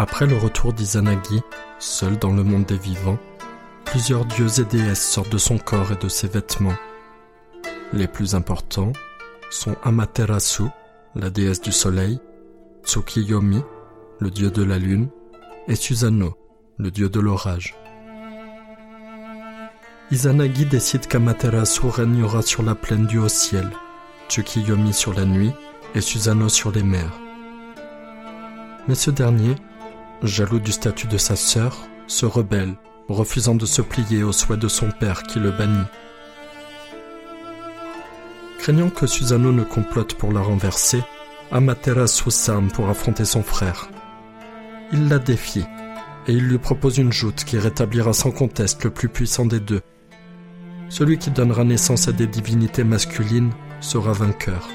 Après le retour d'Izanagi, seul dans le monde des vivants, plusieurs dieux et déesses sortent de son corps et de ses vêtements. Les plus importants sont Amaterasu, la déesse du soleil, Tsukiyomi, le dieu de la lune, et Susanoo, le dieu de l'orage. Izanagi décide qu'Amaterasu régnera sur la plaine du haut ciel, Tsukiyomi sur la nuit et Susanoo sur les mers. Mais ce dernier, jaloux du statut de sa sœur, se rebelle, refusant de se plier aux souhaits de son père qui le bannit. Craignant que Susanoo ne complote pour la renverser, Amaterasu s'arme pour affronter son frère. Il la défie, et il lui propose une joute qui rétablira sans conteste le plus puissant des deux. Celui qui donnera naissance à des divinités masculines sera vainqueur.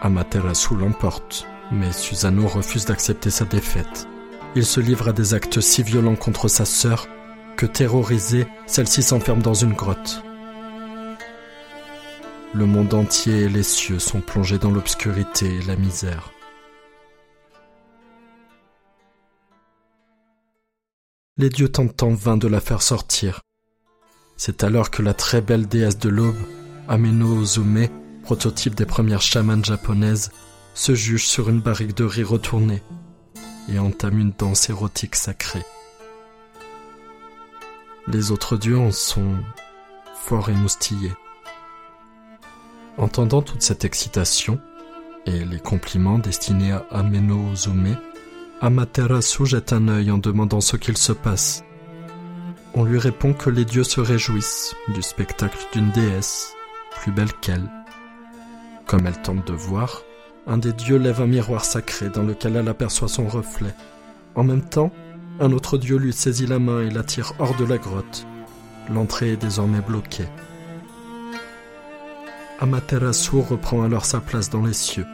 Amaterasu l'emporte, mais Susanoo refuse d'accepter sa défaite. Il se livre à des actes si violents contre sa sœur que terrorisée, celle-ci s'enferme dans une grotte. Le monde entier et les cieux sont plongés dans l'obscurité et la misère. Les dieux tentent en vain de la faire sortir. C'est alors que la très belle déesse de l'aube, Ameno Ozume, prototype des premières chamanes japonaises, se juge sur une barrique de riz retournée et entame une danse érotique sacrée. Les autres dieux en sont fort émoustillés. Entendant toute cette excitation et les compliments destinés à Ameno Ozume, Amaterasu jette un œil en demandant ce qu'il se passe. On lui répond que les dieux se réjouissent du spectacle d'une déesse, plus belle qu'elle. Comme elle tente de voir, un des dieux lève un miroir sacré dans lequel elle aperçoit son reflet. En même temps, un autre dieu lui saisit la main et l'attire hors de la grotte. L'entrée est désormais bloquée. Amaterasu reprend alors sa place dans les cieux.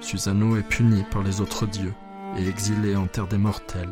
Susanoo est puni par les autres dieux et exilé en terre des mortels.